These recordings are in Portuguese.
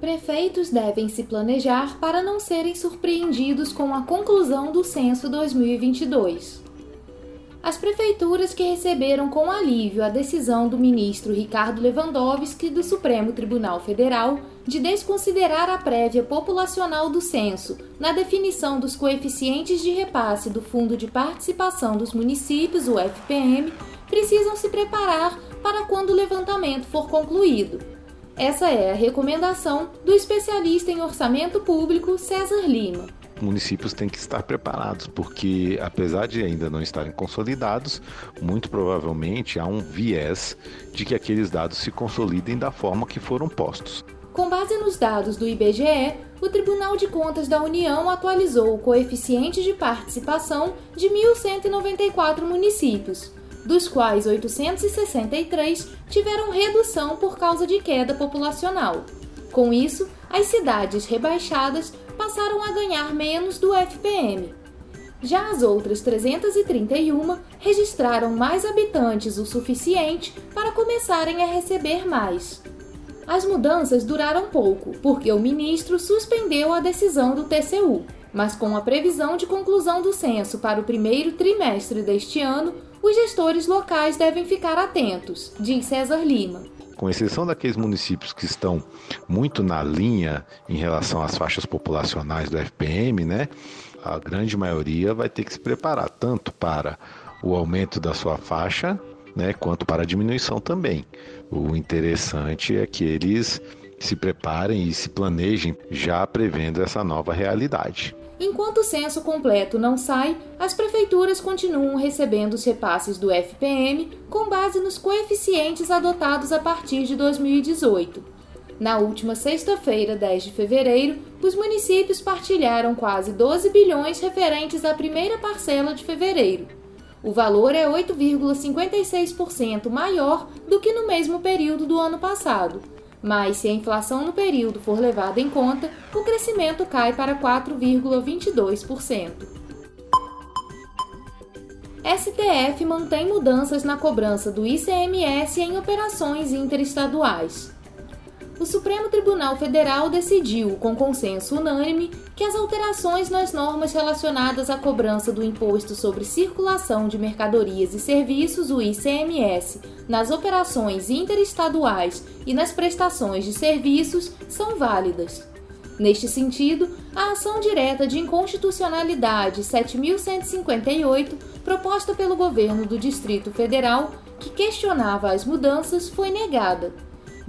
Prefeitos devem se planejar para não serem surpreendidos com a conclusão do censo 2022. As prefeituras que receberam com alívio a decisão do ministro Ricardo Lewandowski do Supremo Tribunal Federal de desconsiderar a prévia populacional do censo na definição dos coeficientes de repasse do Fundo de Participação dos Municípios, o FPM, precisam se preparar para quando o levantamento for concluído essa é a recomendação do especialista em orçamento público César Lima. Municípios têm que estar preparados, porque apesar de ainda não estarem consolidados, muito provavelmente há um viés de que aqueles dados se consolidem da forma que foram postos. Com base nos dados do IBGE, o Tribunal de Contas da União atualizou o coeficiente de participação de 1.194 municípios, dos quais 863 tiveram redução por causa de queda populacional. Com isso, as cidades rebaixadas passaram a ganhar menos do FPM. Já as outras 331 registraram mais habitantes o suficiente para começarem a receber mais. As mudanças duraram pouco, porque o ministro suspendeu a decisão do TCU, mas com a previsão de conclusão do censo para o primeiro trimestre deste ano, os gestores locais devem ficar atentos, diz César Lima. Com exceção daqueles municípios que estão muito na linha em relação às faixas populacionais do FPM, né? A grande maioria vai ter que se preparar tanto para o aumento da sua faixa, né, quanto para a diminuição também. O interessante é que eles se preparem e se planejem já prevendo essa nova realidade. Enquanto o censo completo não sai, as prefeituras continuam recebendo os repasses do FPM com base nos coeficientes adotados a partir de 2018. Na última sexta-feira, 10 de fevereiro, os municípios partilharam quase 12 bilhões referentes à primeira parcela de fevereiro. O valor é 8,56% maior do que no mesmo período do ano passado, mas se a inflação no período for levada em conta, o crescimento cai para 4,22%. STF mantém mudanças na cobrança do ICMS em operações interestaduais o Supremo Tribunal Federal decidiu, com consenso unânime, que as alterações nas normas relacionadas à cobrança do Imposto sobre Circulação de Mercadorias e Serviços, o ICMS, nas operações interestaduais e nas prestações de serviços são válidas. Neste sentido, a ação direta de inconstitucionalidade 7158, proposta pelo governo do Distrito Federal, que questionava as mudanças, foi negada.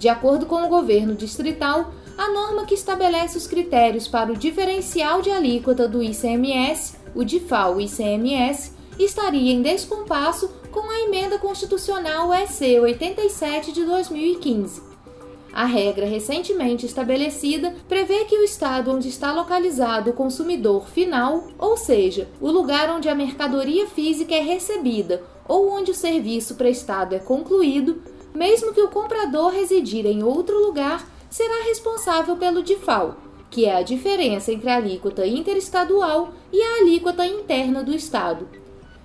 De acordo com o governo distrital, a norma que estabelece os critérios para o diferencial de alíquota do ICMS, o DIFAL-ICMS, estaria em descompasso com a emenda constitucional EC 87 de 2015. A regra recentemente estabelecida prevê que o estado onde está localizado o consumidor final, ou seja, o lugar onde a mercadoria física é recebida ou onde o serviço prestado é concluído, mesmo que o comprador residir em outro lugar, será responsável pelo DIFAL, que é a diferença entre a alíquota interestadual e a alíquota interna do Estado.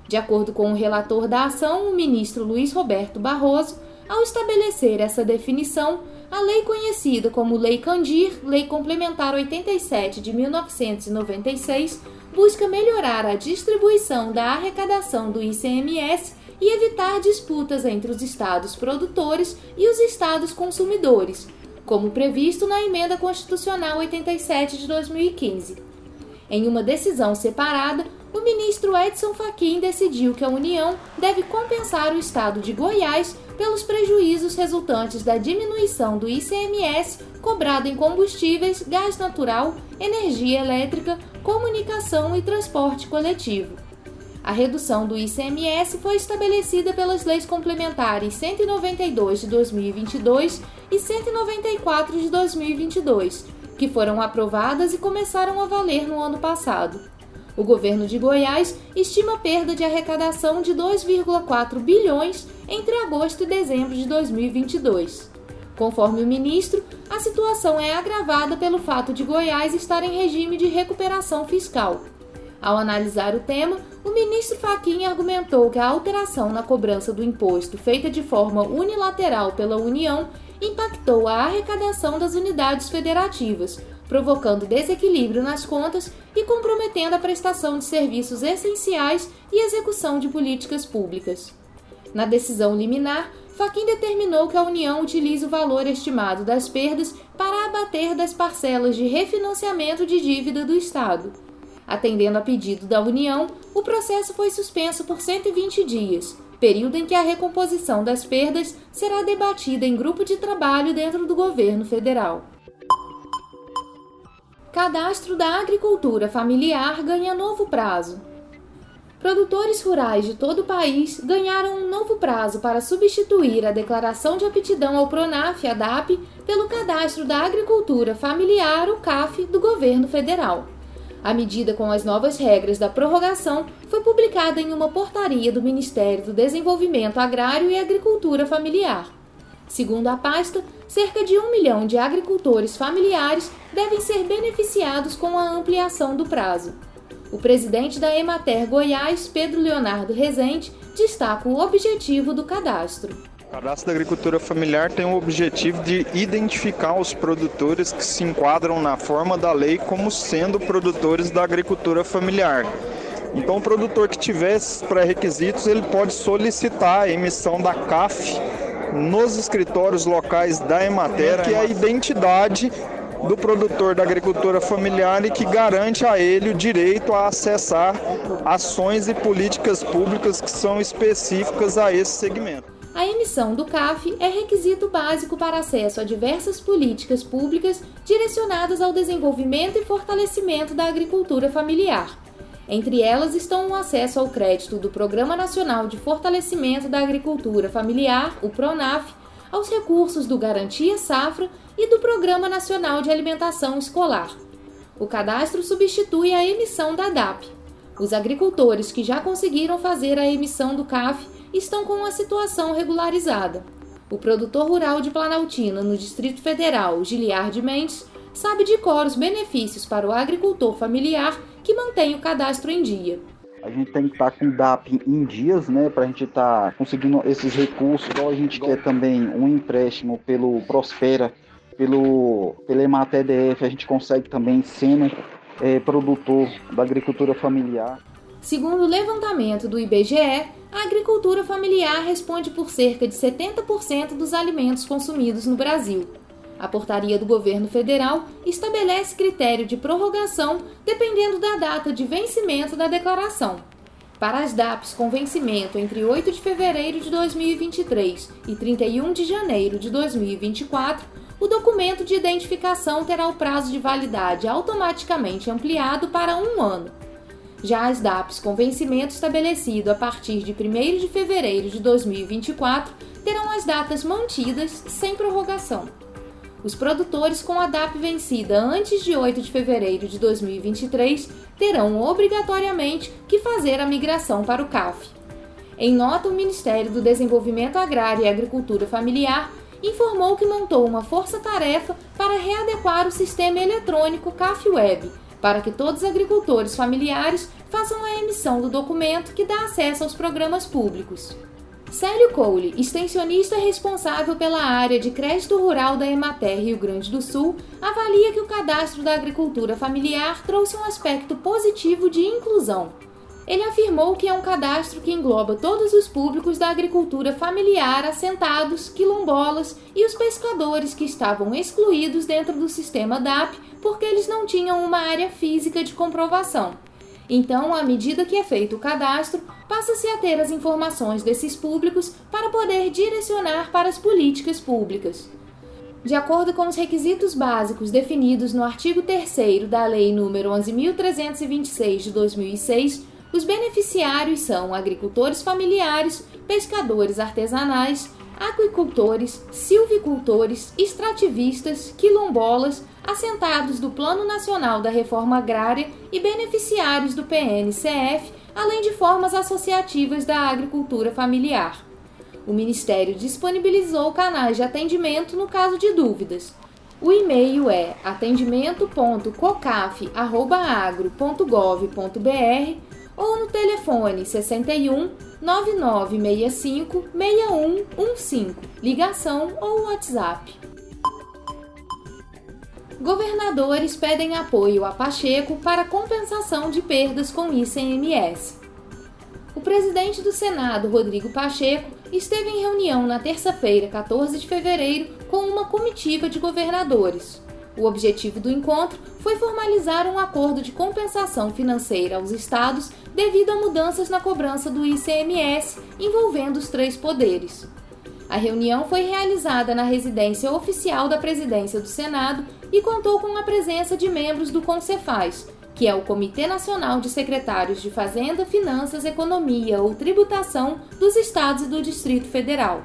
De acordo com o relator da ação, o ministro Luiz Roberto Barroso, ao estabelecer essa definição, a lei conhecida como Lei Candir, Lei Complementar 87 de 1996, busca melhorar a distribuição da arrecadação do ICMS e evitar disputas entre os estados produtores e os estados consumidores, como previsto na Emenda Constitucional 87 de 2015. Em uma decisão separada, o ministro Edson Fachin decidiu que a União deve compensar o estado de Goiás pelos prejuízos resultantes da diminuição do ICMS cobrado em combustíveis, gás natural, energia elétrica, comunicação e transporte coletivo. A redução do ICMS foi estabelecida pelas leis complementares 192 de 2022 e 194 de 2022, que foram aprovadas e começaram a valer no ano passado. O governo de Goiás estima perda de arrecadação de 2,4 bilhões entre agosto e dezembro de 2022. Conforme o ministro, a situação é agravada pelo fato de Goiás estar em regime de recuperação fiscal. Ao analisar o tema, o ministro Fachin argumentou que a alteração na cobrança do imposto feita de forma unilateral pela União impactou a arrecadação das unidades federativas, provocando desequilíbrio nas contas e comprometendo a prestação de serviços essenciais e execução de políticas públicas. Na decisão liminar, Faquim determinou que a União utilize o valor estimado das perdas para abater das parcelas de refinanciamento de dívida do Estado. Atendendo a pedido da União, o processo foi suspenso por 120 dias, período em que a recomposição das perdas será debatida em grupo de trabalho dentro do governo federal. Cadastro da Agricultura Familiar ganha novo prazo. Produtores rurais de todo o país ganharam um novo prazo para substituir a declaração de aptidão ao PRONAF, ADAP, pelo Cadastro da Agricultura Familiar, o CAF, do governo federal. A medida com as novas regras da prorrogação foi publicada em uma portaria do Ministério do Desenvolvimento Agrário e Agricultura Familiar. Segundo a pasta, cerca de um milhão de agricultores familiares devem ser beneficiados com a ampliação do prazo. O presidente da Emater Goiás, Pedro Leonardo Rezende, destaca o objetivo do cadastro. O cadastro da agricultura familiar tem o objetivo de identificar os produtores que se enquadram na forma da lei como sendo produtores da agricultura familiar. Então, o produtor que tiver esses pré-requisitos, ele pode solicitar a emissão da CAF nos escritórios locais da Emater, que é a identidade do produtor da agricultura familiar e que garante a ele o direito a acessar ações e políticas públicas que são específicas a esse segmento. A emissão do CAF é requisito básico para acesso a diversas políticas públicas direcionadas ao desenvolvimento e fortalecimento da agricultura familiar. Entre elas estão o acesso ao crédito do Programa Nacional de Fortalecimento da Agricultura Familiar, o PRONAF, aos recursos do Garantia Safra e do Programa Nacional de Alimentação Escolar. O cadastro substitui a emissão da DAP. Os agricultores que já conseguiram fazer a emissão do CAF estão com a situação regularizada. O produtor rural de Planaltina, no Distrito Federal, Giliard Mendes, sabe de cor os benefícios para o agricultor familiar que mantém o cadastro em dia. A gente tem que estar tá com o DAP em dias, né, para a gente estar tá conseguindo esses recursos. Igual a gente quer também um empréstimo pelo Prospera, pelo, pelo EMAT-EDF, a gente consegue também sendo é, produtor da agricultura familiar. Segundo o levantamento do IBGE, a agricultura familiar responde por cerca de 70% dos alimentos consumidos no Brasil. A portaria do governo federal estabelece critério de prorrogação dependendo da data de vencimento da declaração. Para as DAPs com vencimento entre 8 de fevereiro de 2023 e 31 de janeiro de 2024, o documento de identificação terá o prazo de validade automaticamente ampliado para um ano. Já as DAPs com vencimento estabelecido a partir de 1 de fevereiro de 2024 terão as datas mantidas sem prorrogação. Os produtores com a DAP vencida antes de 8 de fevereiro de 2023 terão obrigatoriamente que fazer a migração para o CAF. Em nota, o Ministério do Desenvolvimento Agrário e Agricultura Familiar informou que montou uma força-tarefa para readequar o sistema eletrônico CAF Web, para que todos os agricultores familiares façam a emissão do documento que dá acesso aos programas públicos. Célio Cole, extensionista responsável pela área de crédito rural da Emater Rio Grande do Sul, avalia que o cadastro da agricultura familiar trouxe um aspecto positivo de inclusão, ele afirmou que é um cadastro que engloba todos os públicos da agricultura familiar assentados, quilombolas e os pescadores que estavam excluídos dentro do sistema DAP porque eles não tinham uma área física de comprovação. Então, à medida que é feito o cadastro, passa-se a ter as informações desses públicos para poder direcionar para as políticas públicas. De acordo com os requisitos básicos definidos no artigo 3 da Lei nº 11.326 de 2006, os beneficiários são agricultores familiares, pescadores artesanais, aquicultores, silvicultores, extrativistas, quilombolas, assentados do Plano Nacional da Reforma Agrária e beneficiários do PNCF, além de formas associativas da agricultura familiar. O Ministério disponibilizou canais de atendimento no caso de dúvidas. O e-mail é atendimento.cocaf.agro.gov.br ou no telefone 61 9965 6115, ligação ou WhatsApp. Governadores pedem apoio a Pacheco para compensação de perdas com ICMS. O presidente do Senado, Rodrigo Pacheco, esteve em reunião na terça-feira, 14 de fevereiro, com uma comitiva de governadores. O objetivo do encontro foi formalizar um acordo de compensação financeira aos estados devido a mudanças na cobrança do ICMS envolvendo os três poderes. A reunião foi realizada na residência oficial da Presidência do Senado e contou com a presença de membros do CONCEFAS, que é o Comitê Nacional de Secretários de Fazenda, Finanças, Economia ou Tributação dos Estados e do Distrito Federal.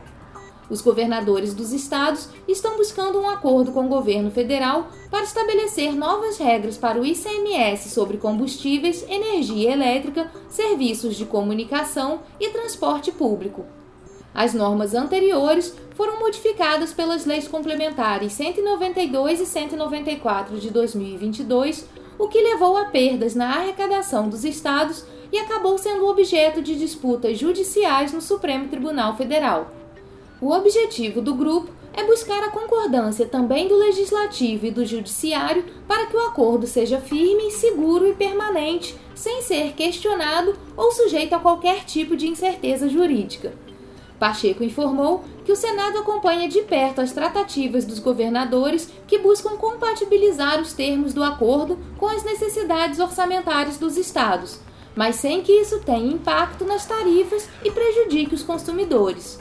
Os governadores dos estados estão buscando um acordo com o governo federal para estabelecer novas regras para o ICMS sobre combustíveis, energia elétrica, serviços de comunicação e transporte público. As normas anteriores foram modificadas pelas leis complementares 192 e 194 de 2022, o que levou a perdas na arrecadação dos estados e acabou sendo objeto de disputas judiciais no Supremo Tribunal Federal. O objetivo do grupo é buscar a concordância também do Legislativo e do Judiciário para que o acordo seja firme, seguro e permanente, sem ser questionado ou sujeito a qualquer tipo de incerteza jurídica. Pacheco informou que o Senado acompanha de perto as tratativas dos governadores que buscam compatibilizar os termos do acordo com as necessidades orçamentárias dos estados, mas sem que isso tenha impacto nas tarifas e prejudique os consumidores.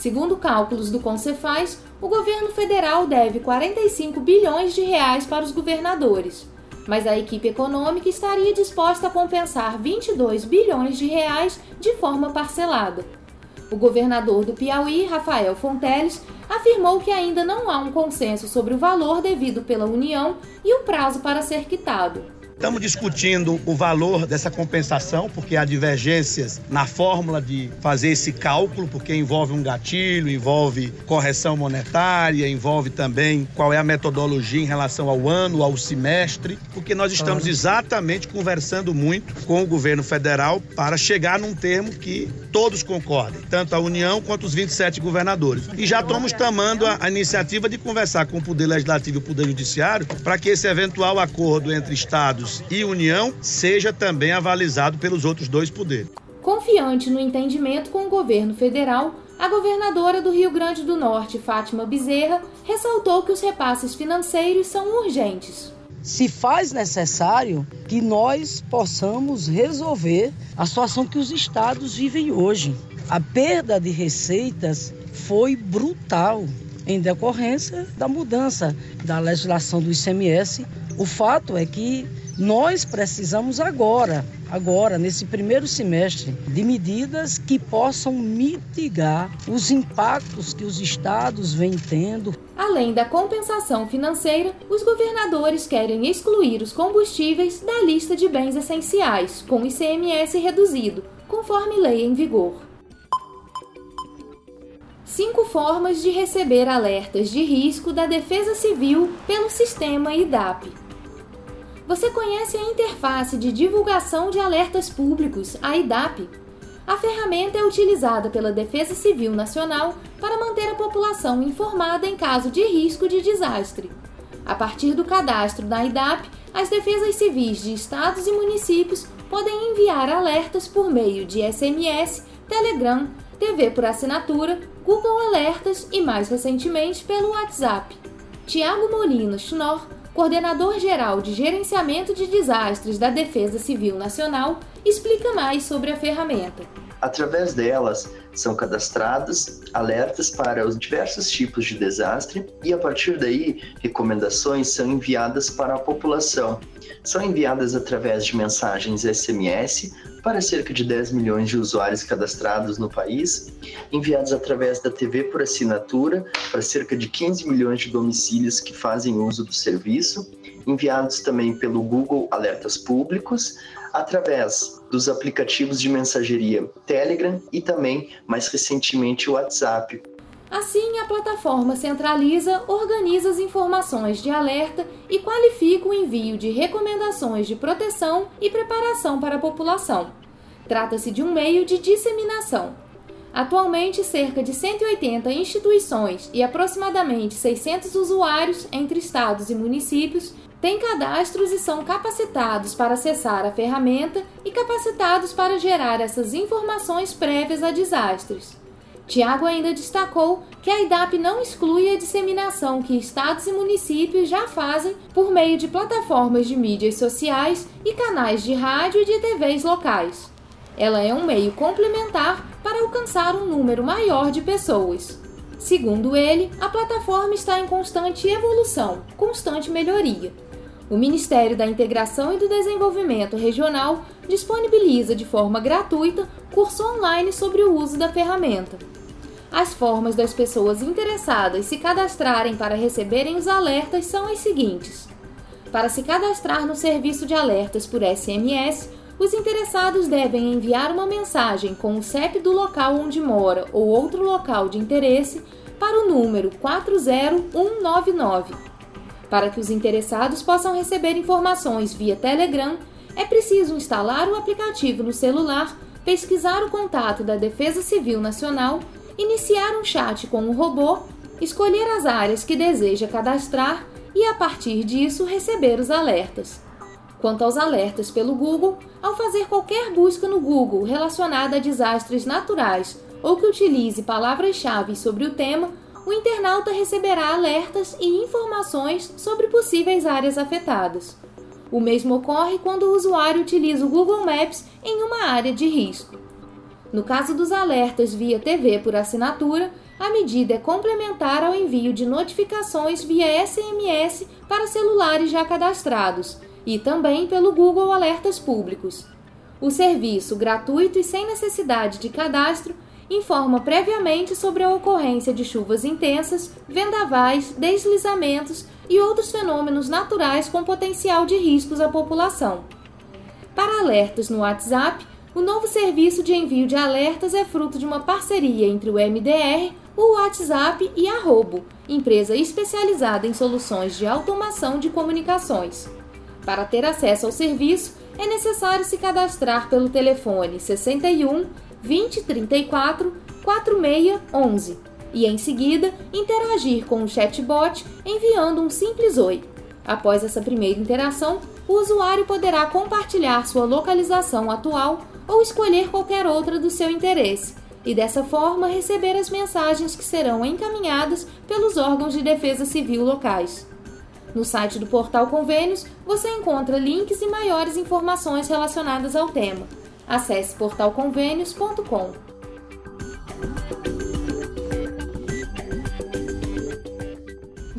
Segundo cálculos do Concefaz, o governo federal deve 45 bilhões de reais para os governadores, mas a equipe econômica estaria disposta a compensar 22 bilhões de reais de forma parcelada. O governador do Piauí, Rafael Fonteles, afirmou que ainda não há um consenso sobre o valor devido pela União e o prazo para ser quitado. Estamos discutindo o valor dessa compensação, porque há divergências na fórmula de fazer esse cálculo, porque envolve um gatilho, envolve correção monetária, envolve também qual é a metodologia em relação ao ano, ao semestre, porque nós estamos exatamente conversando muito com o governo federal para chegar num termo que todos concordem, tanto a União quanto os 27 governadores. E já estamos tomando a, iniciativa de conversar com o Poder Legislativo e o Poder Judiciário para que esse eventual acordo entre estados e União seja também avalizado pelos outros dois poderes. Confiante no entendimento com o governo federal, a governadora do Rio Grande do Norte, Fátima Bezerra, ressaltou que os repasses financeiros são urgentes. Se faz necessário que nós possamos resolver a situação que os estados vivem hoje. A perda de receitas foi brutal em decorrência da mudança da legislação do ICMS. O fato é que nós precisamos agora, agora, nesse primeiro semestre, de medidas que possam mitigar os impactos que os estados vêm tendo. Além da compensação financeira, os governadores querem excluir os combustíveis da lista de bens essenciais, com ICMS reduzido, conforme lei em vigor. Cinco formas de receber alertas de risco da Defesa Civil pelo sistema IDAP. Você conhece a interface de divulgação de alertas públicos, a IDAP? A ferramenta é utilizada pela Defesa Civil Nacional para manter a população informada em caso de risco de desastre. A partir do cadastro da IDAP, as defesas civis de estados e municípios podem enviar alertas por meio de SMS, Telegram, TV por assinatura, Google Alertas e, mais recentemente, pelo WhatsApp. Tiago Molina Schnorr coordenador-geral de Gerenciamento de Desastres da Defesa Civil Nacional, explica mais sobre a ferramenta. Através delas, são cadastrados alertas para os diversos tipos de desastre e, a partir daí, recomendações são enviadas para a população. São enviadas através de mensagens SMS para cerca de 10 milhões de usuários cadastrados no país, enviados através da TV por assinatura para cerca de 15 milhões de domicílios que fazem uso do serviço, enviados também pelo Google Alertas Públicos, através dos aplicativos de mensageria Telegram e também, mais recentemente, o WhatsApp. Assim, a plataforma centraliza, organiza as informações de alerta e qualifica o envio de recomendações de proteção e preparação para a população. Trata-se de um meio de disseminação. Atualmente, cerca de 180 instituições e aproximadamente 600 usuários entre estados e municípios têm cadastros e são capacitados para acessar a ferramenta e capacitados para gerar essas informações prévias a desastres. Tiago ainda destacou que a IDAP não exclui a disseminação que estados e municípios já fazem por meio de plataformas de mídias sociais e canais de rádio e de TVs locais. Ela é um meio complementar para alcançar um número maior de pessoas. Segundo ele, a plataforma está em constante evolução, constante melhoria o Ministério da Integração e do Desenvolvimento Regional disponibiliza de forma gratuita curso online sobre o uso da ferramenta. As formas das pessoas interessadas se cadastrarem para receberem os alertas são as seguintes: para se cadastrar no serviço de alertas por SMS, os interessados devem enviar uma mensagem com o CEP do local onde mora ou outro local de interesse para o número 40199 para que os interessados possam receber informações via Telegram, é preciso instalar o aplicativo no celular, pesquisar o contato da Defesa Civil Nacional, iniciar um chat com o robô, escolher as áreas que deseja cadastrar e, a partir disso, receber os alertas. Quanto aos alertas pelo Google, ao fazer qualquer busca no Google relacionada a desastres naturais ou que utilize palavras-chave sobre o tema, o internauta receberá alertas e informações sobre possíveis áreas afetadas. O mesmo ocorre quando o usuário utiliza o Google Maps em uma área de risco. No caso dos alertas via TV por assinatura, a medida é complementar ao envio de notificações via SMS para celulares já cadastrados e também pelo Google Alertas Públicos. O serviço, gratuito e sem necessidade de cadastro, informa previamente sobre a ocorrência de chuvas intensas, vendavais, deslizamentos e outros fenômenos naturais com potencial de riscos à população. Para alertas no WhatsApp, o novo serviço de envio de alertas é fruto de uma parceria entre o MDR, o WhatsApp e a Robo, empresa especializada em soluções de automação de comunicações. Para ter acesso ao serviço, é necessário se cadastrar pelo telefone 61 2034 4611 e em seguida interagir com o chatbot enviando um simples oi. Após essa primeira interação, o usuário poderá compartilhar sua localização atual ou escolher qualquer outra do seu interesse, e dessa forma receber as mensagens que serão encaminhadas pelos órgãos de defesa civil locais. No site do Portal Convênios você encontra links e maiores informações relacionadas ao tema. Acesse portalconvênios.com.